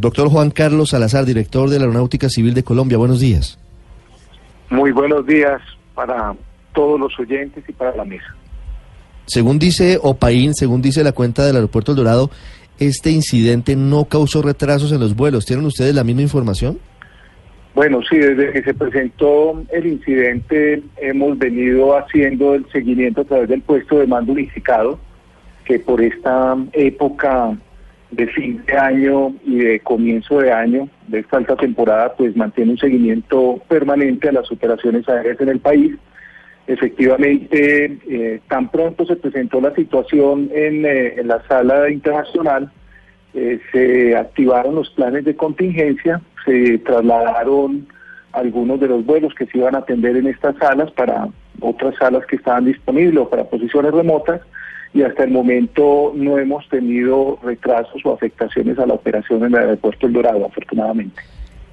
Doctor Juan Carlos Salazar, director de la Aeronáutica Civil de Colombia. Buenos días. Muy buenos días para todos los oyentes y para la mesa. Según dice Opaín, según dice la cuenta del Aeropuerto El Dorado, este incidente no causó retrasos en los vuelos. ¿Tienen ustedes la misma información? Bueno, sí, desde que se presentó el incidente hemos venido haciendo el seguimiento a través del puesto de mando unificado, que por esta época de fin de año y de comienzo de año, de esta alta temporada, pues mantiene un seguimiento permanente a las operaciones aéreas en el país. Efectivamente, eh, tan pronto se presentó la situación en, eh, la sala internacional, eh, se activaron los planes de contingencia, se trasladaron algunos de los vuelos que se iban a atender en estas salas para otras salas que estaban disponibles o para posiciones remotas y hasta el momento no hemos tenido retrasos o afectaciones a la operación en el aeropuerto El Dorado, afortunadamente.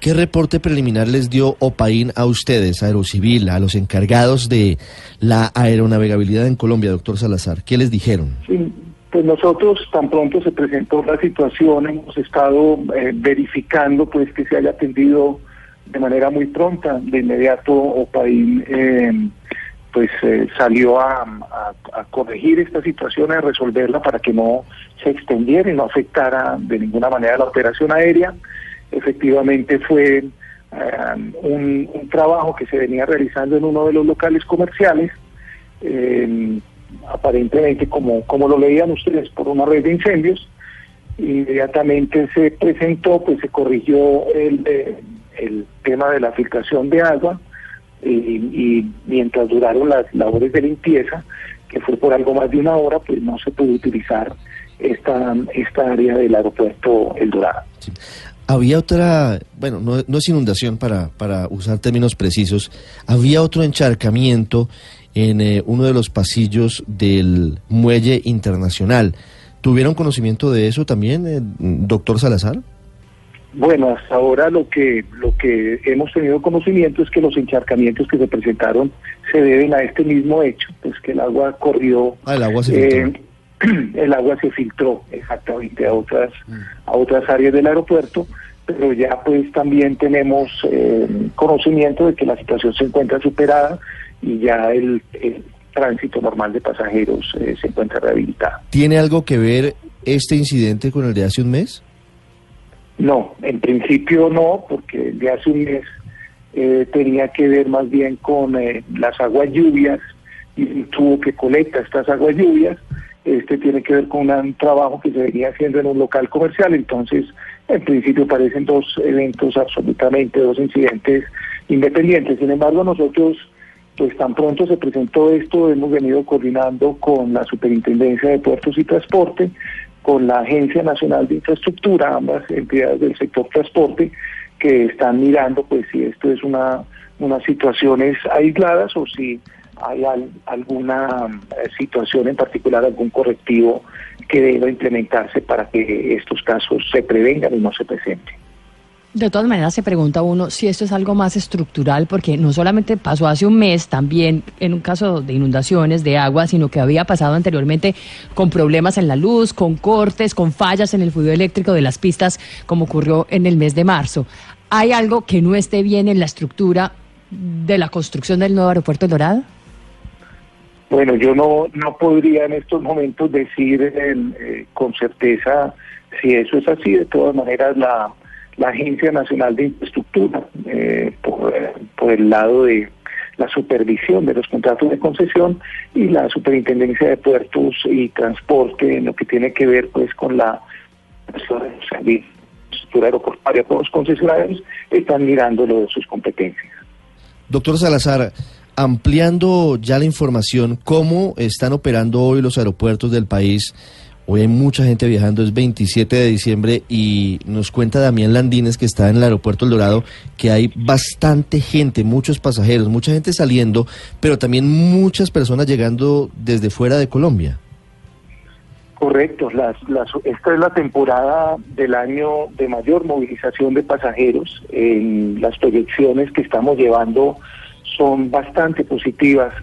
¿Qué reporte preliminar les dio OPAIN a ustedes, Aerocivil, a los encargados de la aeronavegabilidad en Colombia, doctor Salazar? ¿Qué les dijeron? Sí, pues nosotros tan pronto se presentó la situación, hemos estado eh, verificando pues que se haya atendido de manera muy pronta. De inmediato OPAIN eh, pues eh, salió a, corregir esta situación, a resolverla para que no se extendiera y no afectara de ninguna manera la operación aérea. Efectivamente fue um, un, trabajo que se venía realizando en uno de los locales comerciales, eh, aparentemente como, como lo leían ustedes por una red de incendios. Inmediatamente se presentó, pues se corrigió el, el tema de la filtración de agua, y, y, mientras duraron las labores de limpieza, que fue por algo más de una hora, pues no se pudo utilizar esta, esta área del aeropuerto El Dorado. Había otra, bueno, no, no, es inundación para, para usar términos precisos, había otro encharcamiento en eh, uno de los pasillos del muelle internacional. ¿Tuvieron conocimiento de eso también, eh, doctor Salazar? Bueno, hasta ahora lo que lo que hemos tenido conocimiento es que los encharcamientos que se presentaron se deben a este mismo hecho, pues que el agua corrió, ah, el agua se filtró, eh, el agua se filtró exactamente a otras mm. a otras áreas del aeropuerto, pero ya pues también tenemos eh, conocimiento de que la situación se encuentra superada y ya el, el tránsito normal de pasajeros eh, se encuentra rehabilitado. ¿Tiene algo que ver este incidente con el de hace un mes? No, en principio no, porque de hace un mes eh, tenía que ver más bien con eh, las aguas lluvias y el tubo que colecta estas aguas lluvias. Este tiene que ver con un trabajo que se venía haciendo en un local comercial, entonces en principio parecen dos eventos absolutamente, dos incidentes independientes. Sin embargo, nosotros, pues tan pronto se presentó esto, hemos venido coordinando con la Superintendencia de Puertos y Transporte, con la Agencia Nacional de Infraestructura, ambas entidades del sector transporte, que están mirando pues si esto es una unas situaciones aisladas o si hay al, alguna eh, situación en particular, algún correctivo que deba implementarse para que estos casos se prevengan y no se presenten. De todas maneras, se pregunta uno si esto es algo más estructural, porque no solamente pasó hace un mes, también en un caso de inundaciones, de agua, sino que había pasado anteriormente con problemas en la luz, con cortes, con fallas en el fluido eléctrico de las pistas, como ocurrió en el mes de marzo. ¿Hay algo que no esté bien en la estructura de la construcción del nuevo aeropuerto de Dorado? Bueno, yo no, no podría en estos momentos decir eh, con certeza si eso es así. De todas maneras, la la Agencia Nacional de Infraestructura, eh, por, por, el lado de la supervisión de los contratos de concesión y la Superintendencia de Puertos y Transporte en lo que tiene que ver pues con la infraestructura aeroportuaria con los concesionarios, están mirando lo de sus competencias. Doctor Salazar, ampliando ya la información, ¿cómo están operando hoy los aeropuertos del país? Hoy hay mucha gente viajando, es 27 de diciembre y nos cuenta Damián Landines que está en el aeropuerto El Dorado que hay bastante gente, muchos pasajeros, mucha gente saliendo, pero también muchas personas llegando desde fuera de Colombia. Correcto, las, las, esta es la temporada del año de mayor movilización de pasajeros. En las proyecciones que estamos llevando son bastante positivas.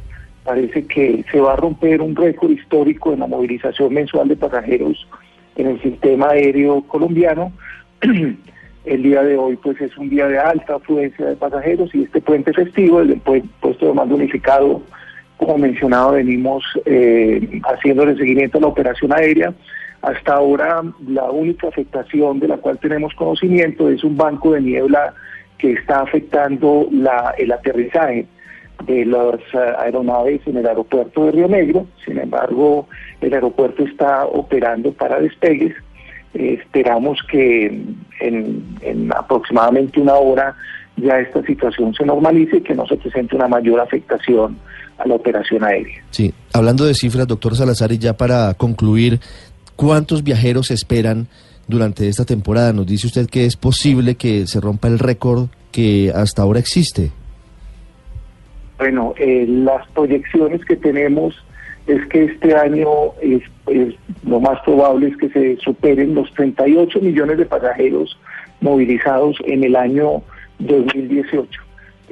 Parece que se va a romper un récord histórico en la movilización mensual de pasajeros en el sistema aéreo colombiano. El día de hoy pues es un día de alta afluencia de pasajeros y este puente festivo, el puesto de mando unificado, como mencionado, venimos eh, haciéndole seguimiento a la operación aérea. Hasta ahora la única afectación de la cual tenemos conocimiento es un banco de niebla que está afectando el aterrizaje de las eh, aeronaves en el aeropuerto de Río Negro. Sin embargo, el aeropuerto está operando para despegues. Esperamos que en, en, aproximadamente una hora ya esta situación se normalice y que no se presente una mayor afectación a la operación aérea. Sí, hablando de cifras, doctor Salazar, y ya para concluir, ¿cuántos viajeros esperan durante esta temporada? Nos dice usted que es posible que se rompa el récord que hasta ahora existe. Bueno, eh, las proyecciones que tenemos es que este año lo más probable es que se superen los 38 millones de pasajeros movilizados en el año 2018.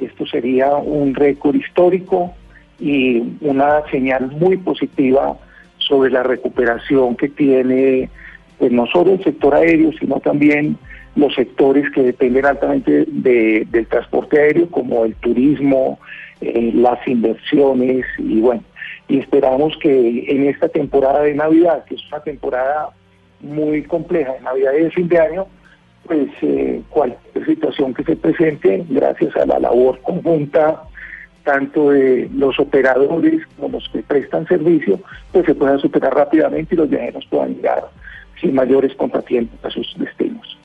Esto sería un récord histórico y una señal muy positiva sobre la recuperación que tiene pues, no solo el sector aéreo, sino también los sectores que dependen altamente del transporte aéreo, como el turismo, las inversiones y bueno, y esperamos que en esta temporada de Navidad, que es una temporada muy compleja de Navidad y de fin de año, pues eh, cualquier situación que se presente, gracias a la labor conjunta tanto de los operadores como los que prestan servicio, pues se puedan superar rápidamente y los viajeros puedan llegar sin mayores contratiempos a sus destinos.